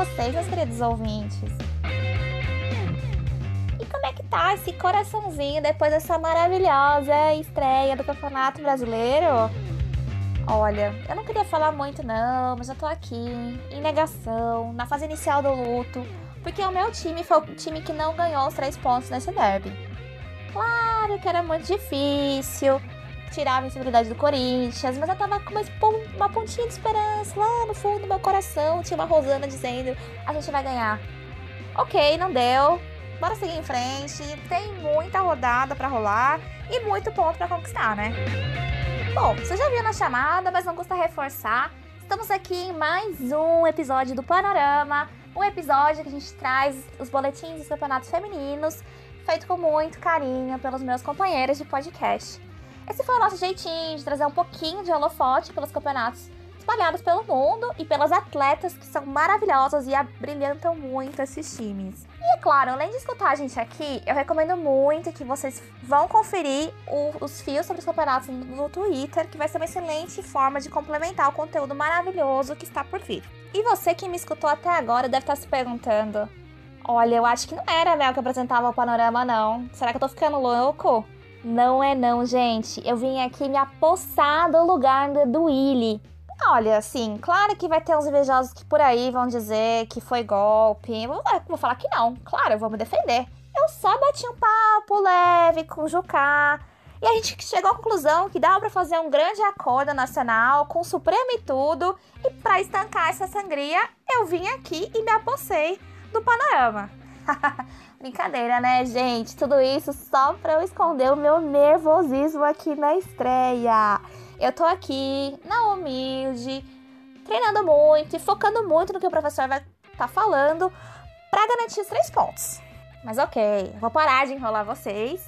Vocês, meus queridos ouvintes? E como é que tá esse coraçãozinho depois dessa maravilhosa estreia do Campeonato Brasileiro? Olha, eu não queria falar muito não, mas eu tô aqui, em negação, na fase inicial do luto, porque o meu time foi o time que não ganhou os três pontos nesse derby. Claro que era muito difícil, tirar a visibilidade do Corinthians, mas eu tava com uma pontinha de esperança lá no fundo do meu coração. Tinha uma Rosana dizendo: a gente vai ganhar. Ok, não deu. Bora seguir em frente. Tem muita rodada para rolar e muito ponto para conquistar, né? Bom, você já viu na chamada, mas não custa reforçar. Estamos aqui em mais um episódio do Panorama. Um episódio que a gente traz os boletins dos campeonatos femininos, feito com muito carinho pelos meus companheiros de podcast. Esse foi o nosso jeitinho de trazer um pouquinho de holofote pelos campeonatos espalhados pelo mundo e pelas atletas que são maravilhosas e abrilhantam muito esses times. E é claro, além de escutar a gente aqui, eu recomendo muito que vocês vão conferir o, os fios sobre os campeonatos no, no Twitter, que vai ser uma excelente forma de complementar o conteúdo maravilhoso que está por vir. E você que me escutou até agora deve estar se perguntando: Olha, eu acho que não era a Mel que apresentava o panorama, não. Será que eu tô ficando louco? Não é não, gente. Eu vim aqui me apossar do lugar do Willy. Olha, assim, claro que vai ter uns invejosos que por aí vão dizer que foi golpe. Eu vou falar que não. Claro, eu vou me defender. Eu só bati um papo leve com o Jucá. E a gente chegou à conclusão que dava para fazer um grande acordo nacional com o Supremo e tudo. E para estancar essa sangria, eu vim aqui e me apossei do panorama. Brincadeira, né, gente? Tudo isso só pra eu esconder o meu nervosismo aqui na estreia. Eu tô aqui, na humilde, treinando muito e focando muito no que o professor vai tá falando para garantir os três pontos. Mas ok, vou parar de enrolar vocês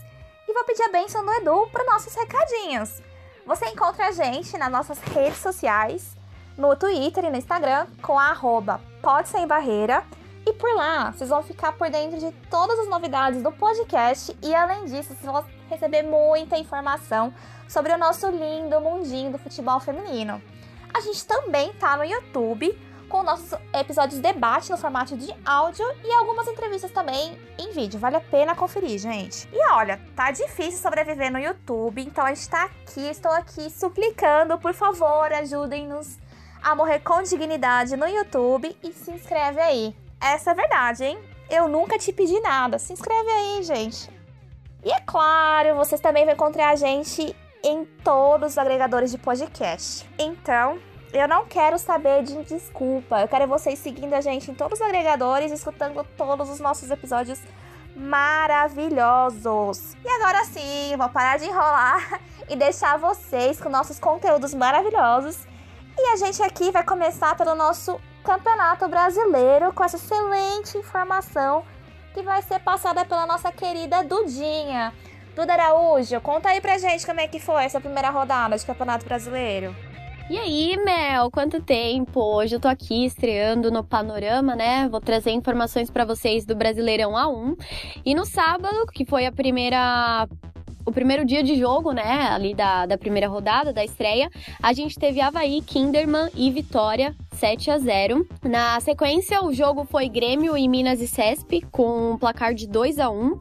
e vou pedir a benção do Edu para nossos recadinhos. Você encontra a gente nas nossas redes sociais, no Twitter e no Instagram, com a arroba Pode Sem Barreira por lá, vocês vão ficar por dentro de todas as novidades do podcast e além disso, vocês vão receber muita informação sobre o nosso lindo mundinho do futebol feminino. A gente também tá no YouTube com nossos episódios de debate no formato de áudio e algumas entrevistas também em vídeo. Vale a pena conferir, gente. E olha, tá difícil sobreviver no YouTube, então a gente tá aqui, estou aqui suplicando, por favor, ajudem-nos a morrer com dignidade no YouTube e se inscreve aí. Essa é verdade, hein? Eu nunca te pedi nada. Se inscreve aí, gente. E é claro, vocês também vão encontrar a gente em todos os agregadores de podcast. Então, eu não quero saber de desculpa. Eu quero vocês seguindo a gente em todos os agregadores, escutando todos os nossos episódios maravilhosos. E agora sim, vou parar de enrolar e deixar vocês com nossos conteúdos maravilhosos. E a gente aqui vai começar pelo nosso Campeonato Brasileiro com essa excelente informação que vai ser passada pela nossa querida Dudinha. Duda Araújo, conta aí pra gente como é que foi essa primeira rodada de Campeonato Brasileiro. E aí, Mel, quanto tempo? Hoje eu tô aqui estreando no Panorama, né? Vou trazer informações para vocês do Brasileirão A1. E no sábado, que foi a primeira o primeiro dia de jogo, né, ali da, da primeira rodada, da estreia, a gente teve Havaí, Kinderman e Vitória 7 a 0. Na sequência, o jogo foi Grêmio e Minas e Cesp com um placar de 2 a 1.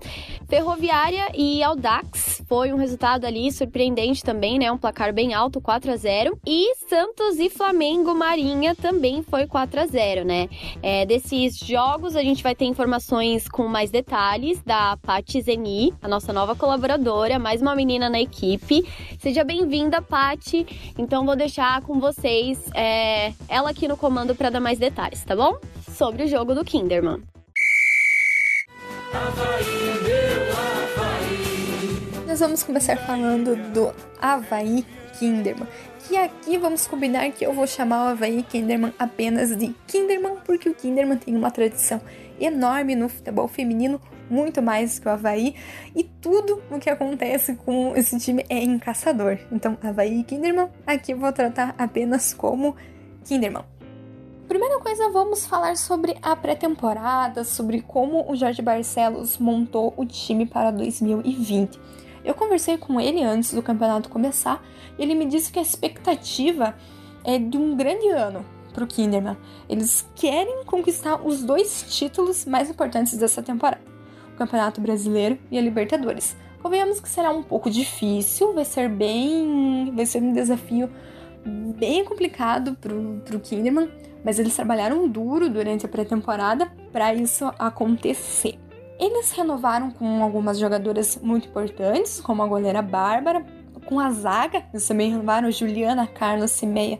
Ferroviária e Audax foi um resultado ali surpreendente também, né? Um placar bem alto, 4 a 0. E Santos e Flamengo Marinha também foi 4 a 0, né? É, desses jogos a gente vai ter informações com mais detalhes da Pati Zeni, a nossa nova colaboradora, mais uma menina na equipe. Seja bem-vinda, Pati. Então vou deixar com vocês é, ela aqui no comando para dar mais detalhes, tá bom? Sobre o jogo do Kinderman. nós vamos começar falando do Havaí Kinderman. Que aqui vamos combinar que eu vou chamar o Havaí Kinderman apenas de Kinderman, porque o Kinderman tem uma tradição enorme no futebol feminino, muito mais que o Havaí, e tudo o que acontece com esse time é em caçador. Então, Havaí e Kinderman, aqui eu vou tratar apenas como Kinderman. Primeira coisa, vamos falar sobre a pré-temporada, sobre como o Jorge Barcelos montou o time para 2020. Eu conversei com ele antes do campeonato começar e ele me disse que a expectativa é de um grande ano para o Kinderman. Eles querem conquistar os dois títulos mais importantes dessa temporada: o Campeonato Brasileiro e a Libertadores. Convenhamos que será um pouco difícil, vai ser bem. vai ser um desafio bem complicado para o Kinderman, mas eles trabalharam duro durante a pré-temporada para isso acontecer. Eles renovaram com algumas jogadoras muito importantes, como a goleira Bárbara, com a zaga, eles também renovaram Juliana, Carlos Cimeia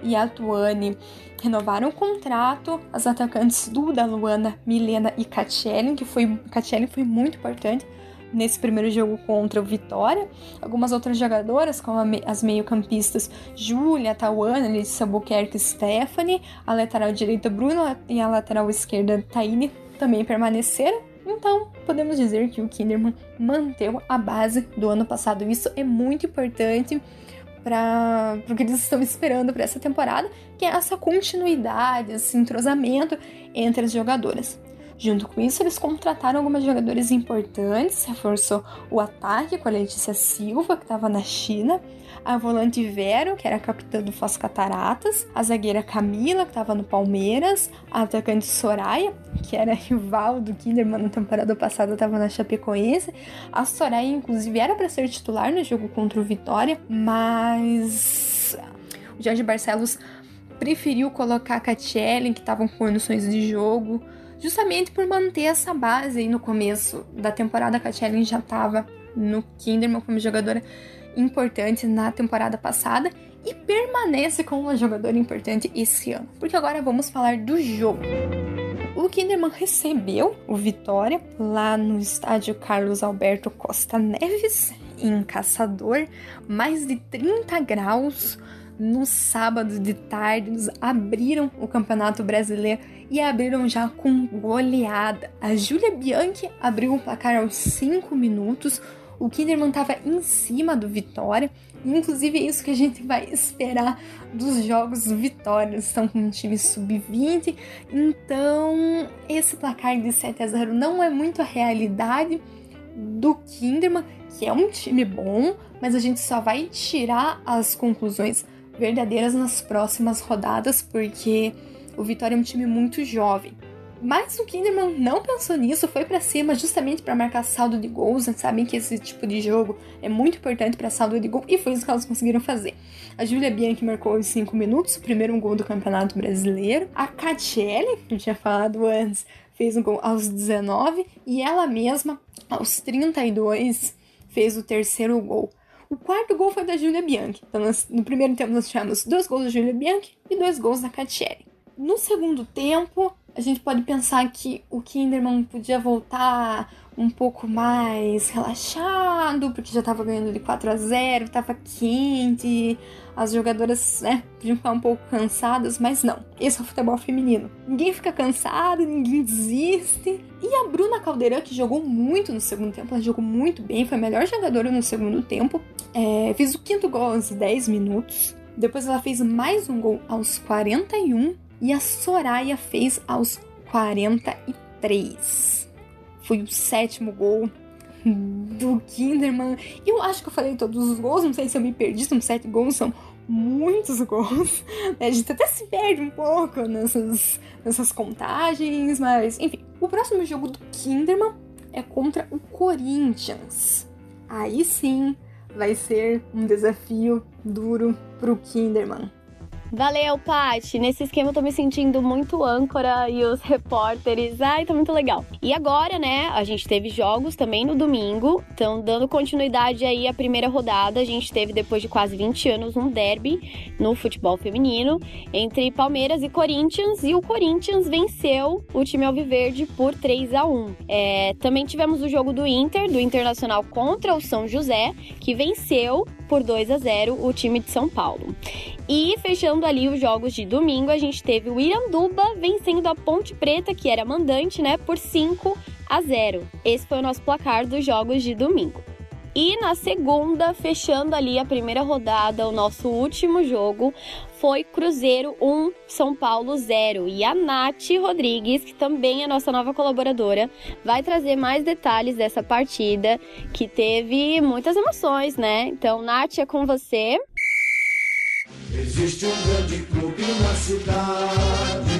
e a Tuane. Renovaram o contrato, as atacantes Duda, Luana, Milena e Catiele, que foi, Catiele foi muito importante nesse primeiro jogo contra o Vitória. Algumas outras jogadoras, como as meio-campistas Júlia, Tawana, Letícia Albuquerque e Stephanie, a lateral direita Bruno e a lateral esquerda Taine também permaneceram. Então, podemos dizer que o Kinderman manteve a base do ano passado. Isso é muito importante para o que eles estão esperando para essa temporada, que é essa continuidade, esse entrosamento entre as jogadoras. Junto com isso, eles contrataram algumas jogadoras importantes, reforçou o ataque com a Letícia Silva, que estava na China, a volante Vero, que era capitã do Foz Cataratas, a zagueira Camila, que estava no Palmeiras, a atacante Soraya, que era rival do Kinderman na temporada passada, estava na Chapecoense. A Soraya, inclusive, era para ser titular no jogo contra o Vitória, mas o Jorge Barcelos preferiu colocar a Catiele, que estavam com condições de jogo, justamente por manter essa base aí no começo da temporada. A Kathleen já estava no Kinderman como jogadora importante na temporada passada e permanece como uma jogadora importante esse ano. Porque agora vamos falar do jogo. O Kinderman recebeu o Vitória lá no estádio Carlos Alberto Costa Neves, em Caçador, mais de 30 graus. No sábado de tarde, eles abriram o Campeonato Brasileiro e abriram já com goleada. A Júlia Bianchi abriu o placar aos 5 minutos. O Kinderman estava em cima do Vitória. Inclusive é isso que a gente vai esperar dos jogos do Vitória. Eles estão com um time sub-20. Então, esse placar de 7 a 0 não é muito a realidade do Kinderman, que é um time bom, mas a gente só vai tirar as conclusões verdadeiras nas próximas rodadas, porque o Vitória é um time muito jovem. Mas o Kinderman não pensou nisso, foi para cima justamente para marcar saldo de gols. Sabem que esse tipo de jogo é muito importante para saldo de gol e foi isso que elas conseguiram fazer. A Julia Bianchi marcou aos 5 minutos, o primeiro gol do Campeonato Brasileiro. A Catiele, que eu tinha falado antes, fez um gol aos 19 e ela mesma, aos 32, fez o terceiro gol. O quarto gol foi da Julia Bianchi. Então, no primeiro tempo, nós tivemos dois gols da Julia Bianchi e dois gols da Catiele. No segundo tempo, a gente pode pensar que o Kinderman podia voltar um pouco mais relaxado, porque já estava ganhando de 4 a 0, estava quente, as jogadoras, né, podiam ficar um pouco cansadas, mas não. Esse é o futebol feminino. Ninguém fica cansado, ninguém desiste. E a Bruna Caldeirão, que jogou muito no segundo tempo, ela jogou muito bem, foi a melhor jogadora no segundo tempo. É, fez o quinto gol aos 10 minutos. Depois ela fez mais um gol aos 41 e a Soraya fez aos 43. Foi o sétimo gol do Kinderman. Eu acho que eu falei todos os gols, não sei se eu me perdi, são sete gols, são muitos gols. A gente até se perde um pouco nessas, nessas contagens, mas enfim. O próximo jogo do Kinderman é contra o Corinthians. Aí sim vai ser um desafio duro pro Kinderman. Valeu, Paty. Nesse esquema eu tô me sentindo muito âncora e os repórteres. Ai, tá muito legal. E agora, né, a gente teve jogos também no domingo. Então, dando continuidade aí à primeira rodada, a gente teve depois de quase 20 anos um derby no futebol feminino entre Palmeiras e Corinthians e o Corinthians venceu o time Alviverde por 3 a 1. É, também tivemos o jogo do Inter, do Internacional contra o São José, que venceu por 2 a 0 o time de São Paulo. E fechando ali os jogos de domingo, a gente teve o Iranduba vencendo a Ponte Preta, que era mandante, né, por 5 a 0. Esse foi o nosso placar dos jogos de domingo. E na segunda, fechando ali a primeira rodada, o nosso último jogo foi Cruzeiro 1, São Paulo 0. E a Nath Rodrigues, que também é nossa nova colaboradora, vai trazer mais detalhes dessa partida que teve muitas emoções, né? Então, Nath, é com você. Existe um grande clube na cidade.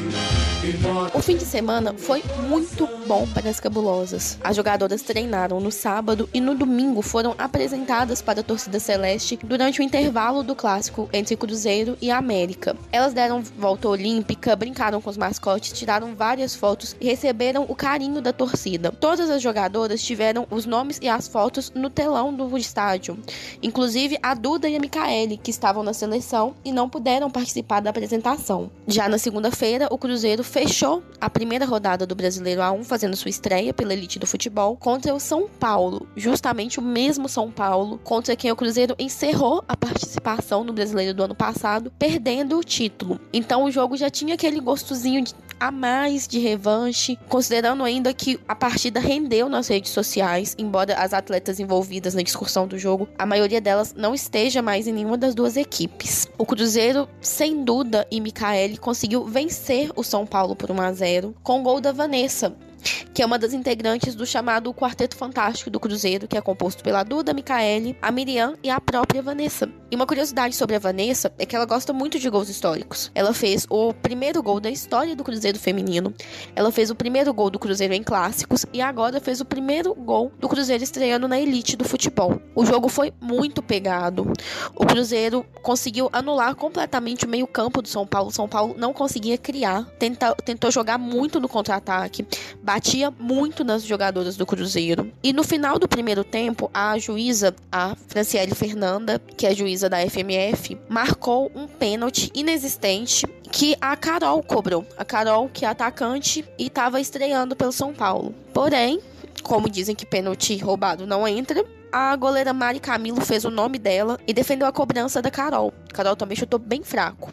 O fim de semana foi muito bom para as cabulosas. As jogadoras treinaram no sábado e no domingo foram apresentadas para a torcida celeste durante o intervalo do clássico entre Cruzeiro e América. Elas deram volta olímpica, brincaram com os mascotes, tiraram várias fotos e receberam o carinho da torcida. Todas as jogadoras tiveram os nomes e as fotos no telão do estádio, inclusive a Duda e a Micaele, que estavam na seleção e não puderam participar da apresentação. Já na segunda-feira, o Cruzeiro fechou a primeira rodada do Brasileiro A1 fazendo sua estreia pela elite do futebol contra o São Paulo, justamente o mesmo São Paulo contra quem o Cruzeiro encerrou a participação no Brasileiro do ano passado, perdendo o título. Então o jogo já tinha aquele gostozinho de a mais de revanche, considerando ainda que a partida rendeu nas redes sociais, embora as atletas envolvidas na discussão do jogo, a maioria delas não esteja mais em nenhuma das duas equipes. O Cruzeiro, sem Duda e Micaele, conseguiu vencer o São Paulo por 1 a 0 com o gol da Vanessa, que é uma das integrantes do chamado Quarteto Fantástico do Cruzeiro, que é composto pela Duda, Micaele, a Miriam e a própria Vanessa. E uma curiosidade sobre a Vanessa é que ela gosta muito de gols históricos. Ela fez o primeiro gol da história do Cruzeiro feminino, ela fez o primeiro gol do Cruzeiro em clássicos e agora fez o primeiro gol do Cruzeiro estreando na elite do futebol. O jogo foi muito pegado. O Cruzeiro conseguiu anular completamente o meio-campo do São Paulo. São Paulo não conseguia criar, tenta, tentou jogar muito no contra-ataque, batia muito nas jogadoras do Cruzeiro. E no final do primeiro tempo, a juíza, a Franciele Fernanda, que é juíza da FMF, marcou um pênalti inexistente que a Carol cobrou. A Carol, que é atacante e estava estreando pelo São Paulo. Porém, como dizem que pênalti roubado não entra, a goleira Mari Camilo fez o nome dela e defendeu a cobrança da Carol. Carol também chutou bem fraco.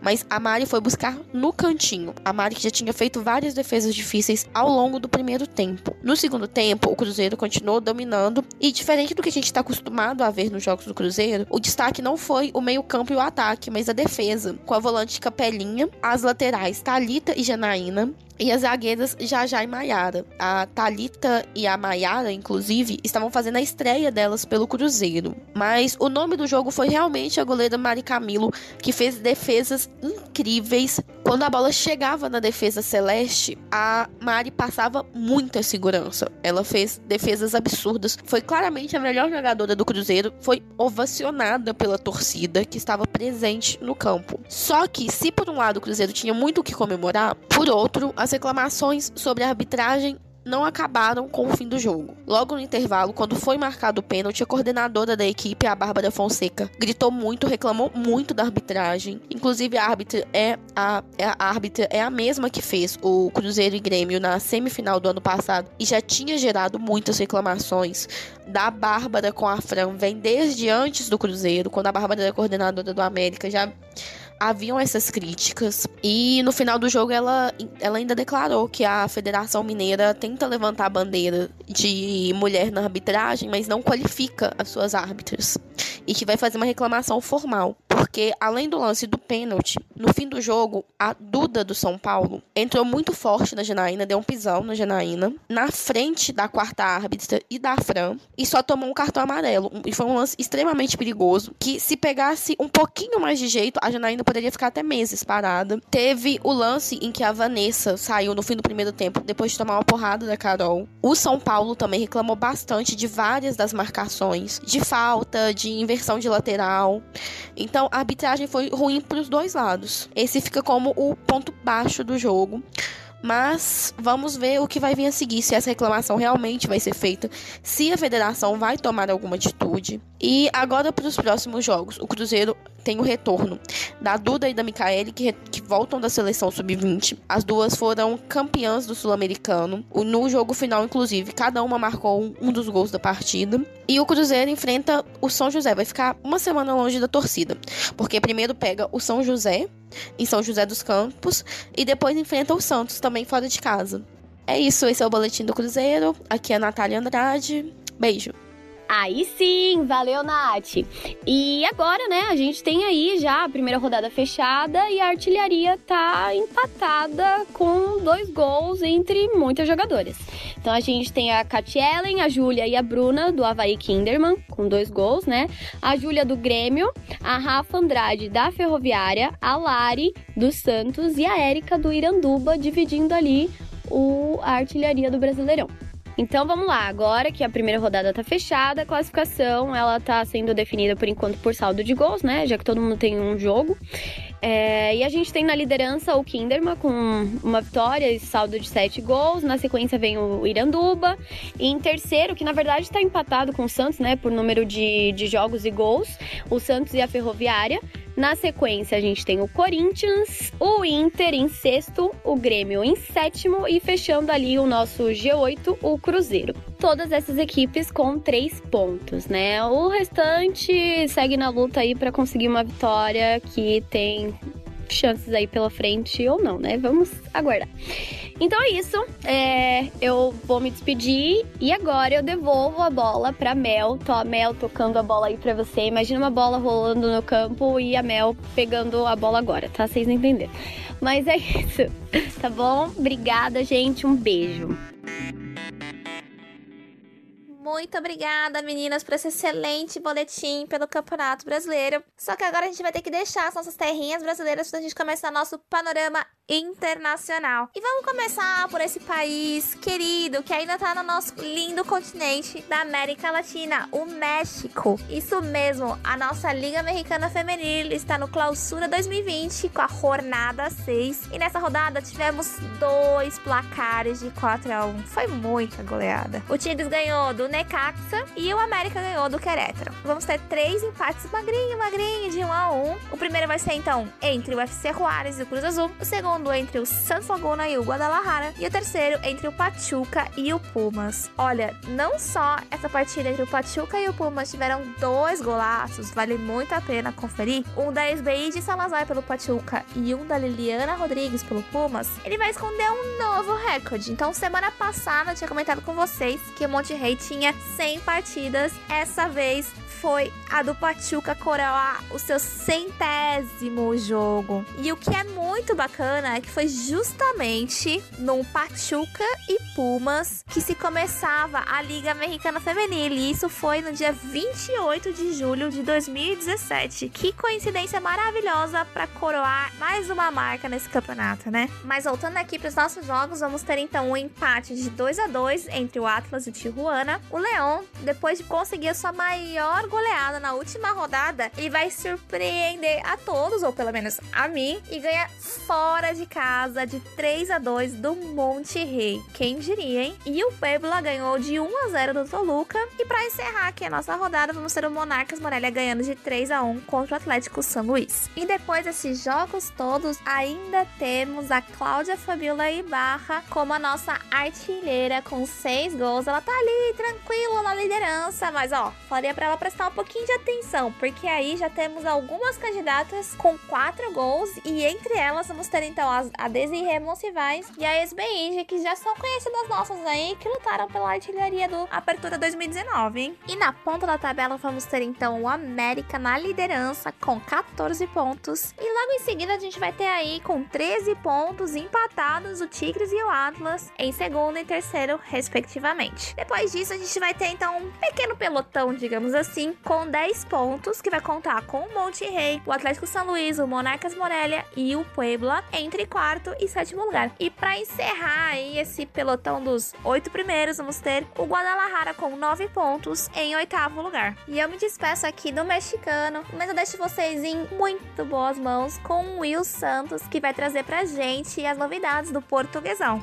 Mas a Mari foi buscar no cantinho. A Mari que já tinha feito várias defesas difíceis ao longo do primeiro tempo. No segundo tempo, o Cruzeiro continuou dominando e diferente do que a gente está acostumado a ver nos jogos do Cruzeiro, o destaque não foi o meio-campo e o ataque, mas a defesa, com a volante Capelinha, as laterais Talita e Janaína, e as zagueiras Jajá e Maiara. A Talita e a Maiara, inclusive, estavam fazendo a estreia delas pelo Cruzeiro. Mas o nome do jogo foi realmente a goleira Mari Camilo, que fez defesas incríveis. Quando a bola chegava na defesa celeste, a Mari passava muita segurança. Ela fez defesas absurdas. Foi claramente a melhor jogadora do Cruzeiro. Foi ovacionada pela torcida que estava presente no campo. Só que, se por um lado o Cruzeiro tinha muito o que comemorar, por outro, as reclamações sobre a arbitragem não acabaram com o fim do jogo. Logo no intervalo, quando foi marcado o pênalti, a coordenadora da equipe, a Bárbara Fonseca, gritou muito, reclamou muito da arbitragem. Inclusive, a árbitra é a, é a árbitra é a mesma que fez o Cruzeiro e Grêmio na semifinal do ano passado e já tinha gerado muitas reclamações. Da Bárbara com a Fran vem desde antes do Cruzeiro, quando a Bárbara era coordenadora do América, já haviam essas críticas. E no final do jogo ela, ela ainda declarou que a Federação Mineira tenta levantar a bandeira de mulher na arbitragem, mas não qualifica as suas árbitras e que vai fazer uma reclamação formal, porque além do lance do pênalti, no fim do jogo, a Duda do São Paulo entrou muito forte na Janaína, deu um pisão na Janaína, na frente da quarta árbitra e da Fran, e só tomou um cartão amarelo. E foi um lance extremamente perigoso, que se pegasse um pouquinho mais de jeito, a Janaína poderia ficar até meses parada. Teve o lance em que a Vanessa saiu no fim do primeiro tempo, depois de tomar uma porrada da Carol. O São Paulo também reclamou bastante de várias das marcações, de falta, de inversão de lateral. Então a arbitragem foi ruim para os dois lados. Esse fica como o ponto baixo do jogo. Mas vamos ver o que vai vir a seguir, se essa reclamação realmente vai ser feita, se a federação vai tomar alguma atitude. E agora para os próximos jogos, o Cruzeiro tem o retorno da Duda e da Micaele, que, que voltam da seleção sub-20. As duas foram campeãs do Sul-Americano. No jogo final, inclusive, cada uma marcou um, dos gols da partida. E o Cruzeiro enfrenta o São José. Vai ficar uma semana longe da torcida. Porque primeiro pega o São José, em São José dos Campos, e depois enfrenta o Santos, também fora de casa. É isso, esse é o Boletim do Cruzeiro. Aqui é a Natália Andrade. Beijo. Aí sim, valeu, Nath. E agora, né, a gente tem aí já a primeira rodada fechada e a artilharia tá empatada com dois gols entre muitas jogadoras. Então a gente tem a Kat Ellen, a Júlia e a Bruna do Havaí Kinderman com dois gols, né? A Júlia do Grêmio, a Rafa Andrade da Ferroviária, a Lari do Santos e a Érica do Iranduba dividindo ali o, a artilharia do Brasileirão. Então vamos lá, agora que a primeira rodada tá fechada, a classificação ela tá sendo definida por enquanto por saldo de gols, né? Já que todo mundo tem um jogo. É, e a gente tem na liderança o Kinderman com uma vitória e saldo de 7 gols. Na sequência vem o Iranduba. E em terceiro, que na verdade está empatado com o Santos, né? Por número de, de jogos e gols, o Santos e a Ferroviária. Na sequência, a gente tem o Corinthians, o Inter em sexto, o Grêmio em sétimo e fechando ali o nosso G8, o Cruzeiro. Todas essas equipes com três pontos, né? O restante segue na luta aí para conseguir uma vitória que tem chances aí pela frente ou não, né? Vamos aguardar. Então é isso. É, eu vou me despedir e agora eu devolvo a bola pra Mel. Tô a Mel tocando a bola aí pra você. Imagina uma bola rolando no campo e a Mel pegando a bola agora, tá? Vocês entenderam. Mas é isso, tá bom? Obrigada, gente. Um beijo. Muito obrigada, meninas, por esse excelente boletim pelo Campeonato Brasileiro. Só que agora a gente vai ter que deixar as nossas terrinhas brasileiras para a gente começar nosso panorama internacional. E vamos começar por esse país querido que ainda tá no nosso lindo continente da América Latina, o México. Isso mesmo, a nossa Liga Americana Feminil está no Clausura 2020 com a jornada 6. E nessa rodada tivemos dois placares de 4 a 1. Foi muita goleada. O Tigres ganhou do Necaxa e o América ganhou do Querétaro. Vamos ter três empates magrinho, magrinho de 1 a 1. O primeiro vai ser então entre o FC Juárez e o Cruz Azul. O segundo entre o Santos Laguna e o Guadalajara, e o terceiro entre o Pachuca e o Pumas. Olha, não só essa partida entre o Pachuca e o Pumas tiveram dois golaços, vale muito a pena conferir. Um da SBI de Salazar pelo Pachuca e um da Liliana Rodrigues pelo Pumas. Ele vai esconder um novo recorde. Então, semana passada eu tinha comentado com vocês que o Monte Rei tinha 100 partidas. Essa vez foi a do Pachuca coroar o seu centésimo jogo. E o que é muito bacana é que foi justamente no Pachuca e Pumas que se começava a Liga Americana Feminil. E isso foi no dia 28 de julho de 2017. Que coincidência maravilhosa para coroar mais uma marca nesse campeonato, né? Mas voltando aqui para os nossos jogos, vamos ter então um empate de 2 a 2 entre o Atlas e o Tijuana. O Leão, depois de conseguir a sua maior goleada na última rodada, ele vai surpreender a todos, ou pelo menos a mim, e ganha fora de casa de 3 a 2 do Monte Rei. Quem diria, hein? E o Puebla ganhou de 1 a 0 do Toluca. E para encerrar aqui a nossa rodada, vamos ter o Monarcas Morelia ganhando de 3 a 1 contra o Atlético São Luís. E depois desses jogos todos, ainda temos a Cláudia Fabiola Ibarra como a nossa artilheira com 6 gols. Ela tá ali tranquila na liderança, mas ó, falaria para ela prestar um pouquinho de atenção, porque aí já temos algumas candidatas com quatro gols e entre elas vamos ter então a Desirê Monsivais e a SBI, que já são conhecidas nossas aí, que lutaram pela artilharia do Apertura 2019, hein? E na ponta da tabela vamos ter então o América na liderança com 14 pontos e logo em seguida a gente vai ter aí com 13 pontos empatados o Tigres e o Atlas em segundo e terceiro respectivamente. Depois disso a gente gente vai ter então um pequeno pelotão, digamos assim, com 10 pontos, que vai contar com o Monte Rei, o Atlético São Luís, o Monarcas Morelia e o Puebla entre quarto e sétimo lugar. E para encerrar aí esse pelotão dos oito primeiros, vamos ter o Guadalajara com 9 pontos em oitavo lugar. E eu me despeço aqui do mexicano, mas eu deixo vocês em muito boas mãos com o Will Santos, que vai trazer pra gente as novidades do portuguesão.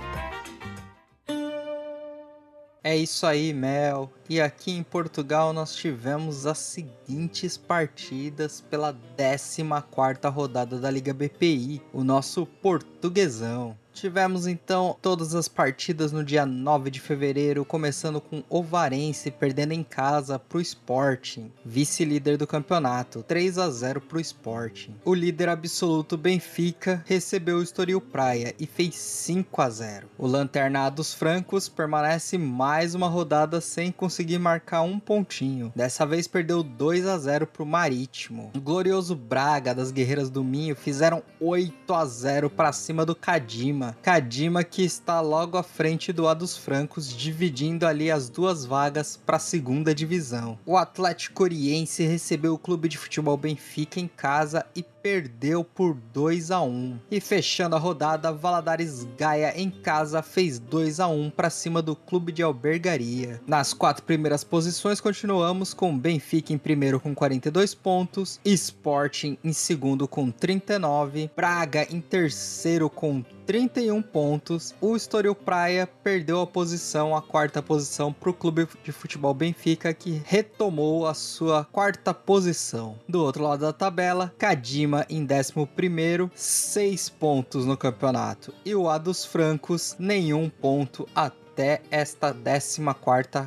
É isso aí, Mel. E aqui em Portugal nós tivemos as seguintes partidas pela 14ª rodada da Liga BPI, o nosso portuguesão. Tivemos então todas as partidas no dia 9 de fevereiro, começando com o Varense perdendo em casa para o Sporting, vice-líder do campeonato, 3 a 0 para o Sporting. O líder absoluto Benfica recebeu o Estoril Praia e fez 5 a 0. O Lanterna dos Francos permanece mais uma rodada sem conseguir marcar um pontinho. Dessa vez perdeu 2 a 0 para o Marítimo. O glorioso Braga das Guerreiras do Minho fizeram 8 a 0 para cima do Cadima Kadima. que está logo à frente do A dos Francos, dividindo ali as duas vagas para a segunda divisão. O Atlético Oriense recebeu o clube de futebol Benfica em casa e perdeu por 2 a 1. E fechando a rodada, Valadares Gaia em casa fez 2 a 1 para cima do clube de albergaria. Nas quatro primeiras posições continuamos com Benfica em primeiro com 42 pontos, Sporting em segundo com 39, Braga em terceiro com 31 pontos. O Estoril Praia perdeu a posição, a quarta posição, para o clube de futebol Benfica, que retomou a sua quarta posição. Do outro lado da tabela, Kadima em 11, 6 pontos no campeonato. E o A dos Francos, nenhum ponto até esta 14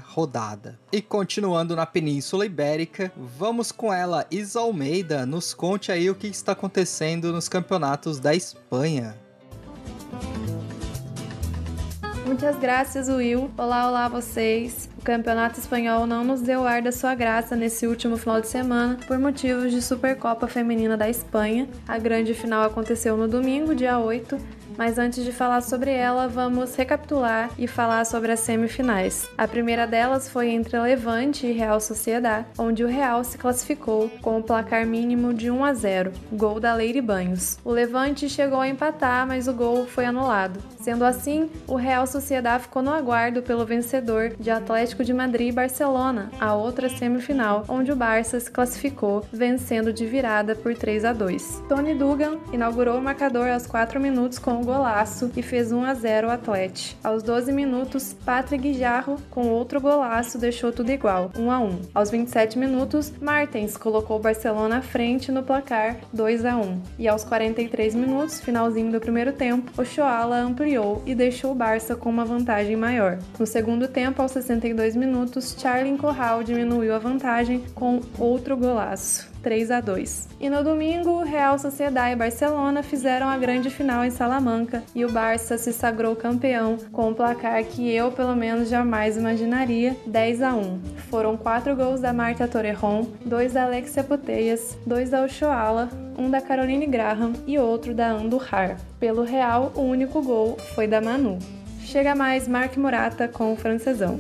rodada. E continuando na Península Ibérica, vamos com ela, Isa Almeida, nos conte aí o que está acontecendo nos campeonatos da Espanha. Muitas graças, Will. Olá, olá vocês. O Campeonato Espanhol não nos deu ar da sua graça nesse último final de semana por motivos de Supercopa Feminina da Espanha. A grande final aconteceu no domingo, dia 8, mas antes de falar sobre ela, vamos recapitular e falar sobre as semifinais. A primeira delas foi entre Levante e Real Sociedade, onde o Real se classificou com o placar mínimo de 1 a 0, gol da Leire Banhos. O Levante chegou a empatar, mas o gol foi anulado. Sendo assim, o Real Sociedade ficou no aguardo pelo vencedor de Atlético de Madrid e Barcelona, a outra semifinal, onde o Barça se classificou, vencendo de virada por 3 a 2. Tony Dugan inaugurou o marcador aos 4 minutos com o golaço e fez 1 a 0 o Atlético. Aos 12 minutos, Patrick Guijarro com outro golaço deixou tudo igual, 1 a 1. Aos 27 minutos, Martens colocou o Barcelona à frente no placar 2 a 1. E aos 43 minutos, finalzinho do primeiro tempo, o Shoala ampliou e deixou o Barça com uma vantagem maior. No segundo tempo, aos 62 minutos, Charlie Corral diminuiu a vantagem com outro golaço. 3 a 2. E no domingo, Real Sociedade e Barcelona fizeram a grande final em Salamanca e o Barça se sagrou campeão com um placar que eu, pelo menos, jamais imaginaria, 10 a 1. Foram quatro gols da Marta Torrejon, dois da Alexia Puteias, dois da Ochoala, um da Caroline Graham e outro da Andujar. Pelo Real, o único gol foi da Manu. Chega mais Mark Morata com o francesão.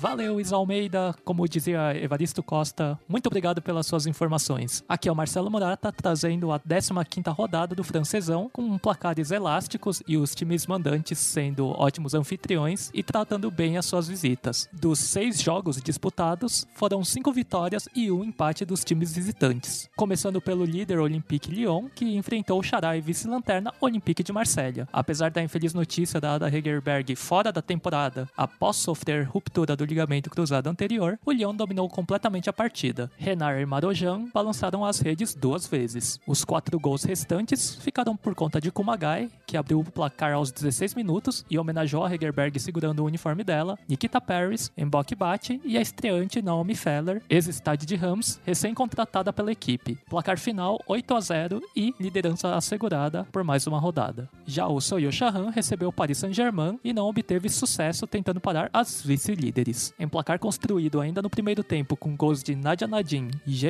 Valeu, Isa Almeida. Como dizia Evaristo Costa, muito obrigado pelas suas informações. Aqui é o Marcelo Murata trazendo a 15ª rodada do francesão com placares elásticos e os times mandantes sendo ótimos anfitriões e tratando bem as suas visitas. Dos seis jogos disputados, foram cinco vitórias e um empate dos times visitantes. Começando pelo líder Olympique Lyon, que enfrentou o Xará e vice-lanterna Olympique de Marselha. Apesar da infeliz notícia da Ada Hegerberg fora da temporada após sofrer ruptura do ligamento cruzado anterior, o Lyon dominou completamente a partida. Renard e Marojan balançaram as redes duas vezes. Os quatro gols restantes ficaram por conta de Kumagai, que abriu o placar aos 16 minutos e homenageou a Hegerberg segurando o uniforme dela, Nikita Paris, Mbok Bate e a estreante Naomi Feller, ex-estádio de Rams, recém-contratada pela equipe. Placar final 8 a 0 e liderança assegurada por mais uma rodada. Já o Soyo Shahan recebeu o Paris Saint-Germain e não obteve sucesso tentando parar as vice-líderes. 2. Em placar construído ainda no primeiro tempo com gols de Nadia Nadim e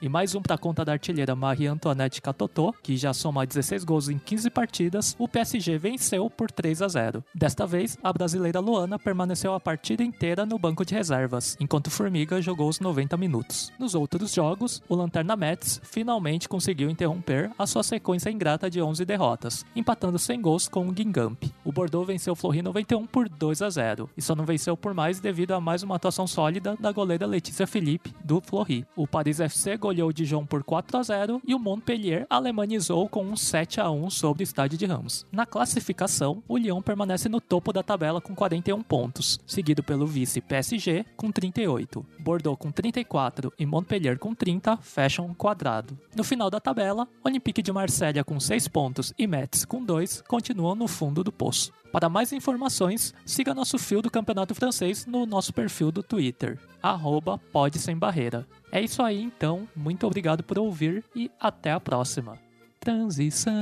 e mais um para conta da artilheira Marie Antoinette Catotô, que já soma 16 gols em 15 partidas, o PSG venceu por 3 a 0. Desta vez, a brasileira Luana permaneceu a partida inteira no banco de reservas, enquanto Formiga jogou os 90 minutos. Nos outros jogos, o Lanterna Mets finalmente conseguiu interromper a sua sequência ingrata de 11 derrotas, empatando sem gols com o Guingamp. O Bordeaux venceu o Fleury 91 por 2 a 0 e só não venceu por mais devido a mais uma atuação sólida da goleira Letícia Philippe do Fleury. O Paris FC goleou o Dijon por 4 a 0 e o Montpellier alemanizou com um 7 a 1 sobre o estádio de Ramos. Na classificação, o Lyon permanece no topo da tabela com 41 pontos, seguido pelo vice PSG com 38. Bordeaux com 34 e Montpellier com 30 fecham um quadrado. No final da tabela, Olympique de Marselha com 6 pontos e Metz com 2 continuam no fundo do poço. Para mais informações, siga nosso fio do Campeonato Francês no nosso perfil do Twitter, arroba Pode Sem Barreira. É isso aí então, muito obrigado por ouvir e até a próxima. Transição.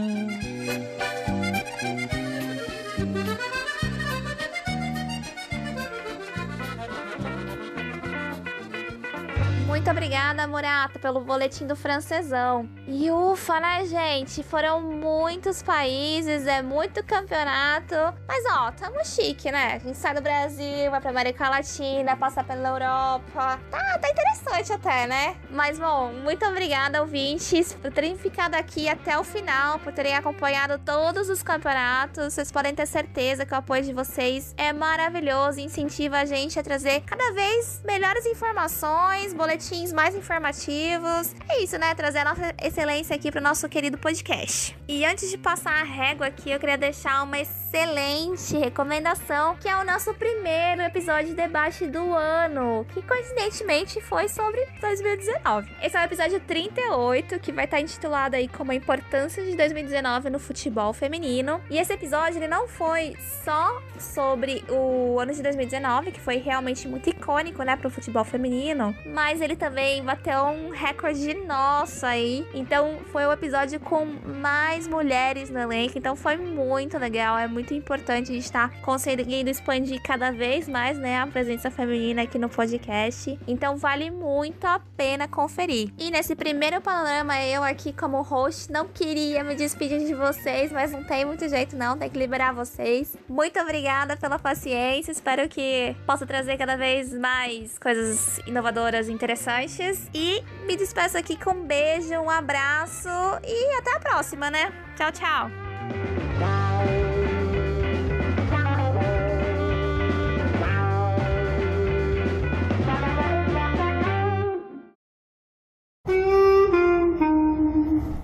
Muito obrigada, Murata, pelo boletim do francesão. E ufa, né, gente? Foram muitos países, é muito campeonato. Mas ó, tamo chique, né? A gente sai do Brasil, vai pra América Latina, passa pela Europa. Tá, tá interessante até, né? Mas bom, muito obrigada, ouvintes, por terem ficado aqui até o final, por terem acompanhado todos os campeonatos. Vocês podem ter certeza que o apoio de vocês é maravilhoso incentiva a gente a trazer cada vez melhores informações, boletins boletins mais informativos. É isso, né? Trazer a nossa excelência aqui para o nosso querido podcast. E antes de passar a régua aqui, eu queria deixar uma excelente recomendação, que é o nosso primeiro episódio de debate do ano, que coincidentemente foi sobre 2019. Esse é o episódio 38, que vai estar intitulado aí como a importância de 2019 no futebol feminino. E esse episódio ele não foi só sobre o ano de 2019, que foi realmente muito icônico, né, para o futebol feminino, mas ele também bateu um recorde nosso aí. Então foi o um episódio com mais mulheres no elenco. Então foi muito legal. É muito importante a gente estar tá conseguindo expandir cada vez mais, né, a presença feminina aqui no podcast. Então vale muito a pena conferir. E nesse primeiro panorama, eu aqui como host não queria me despedir de vocês, mas não tem muito jeito não, tem que liberar vocês. Muito obrigada pela paciência. Espero que possa trazer cada vez mais coisas inovadoras, interessantes interessantes. E me despeço aqui com um beijo, um abraço e até a próxima, né? Tchau, tchau.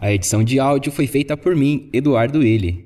A edição de áudio foi feita por mim, Eduardo Willi.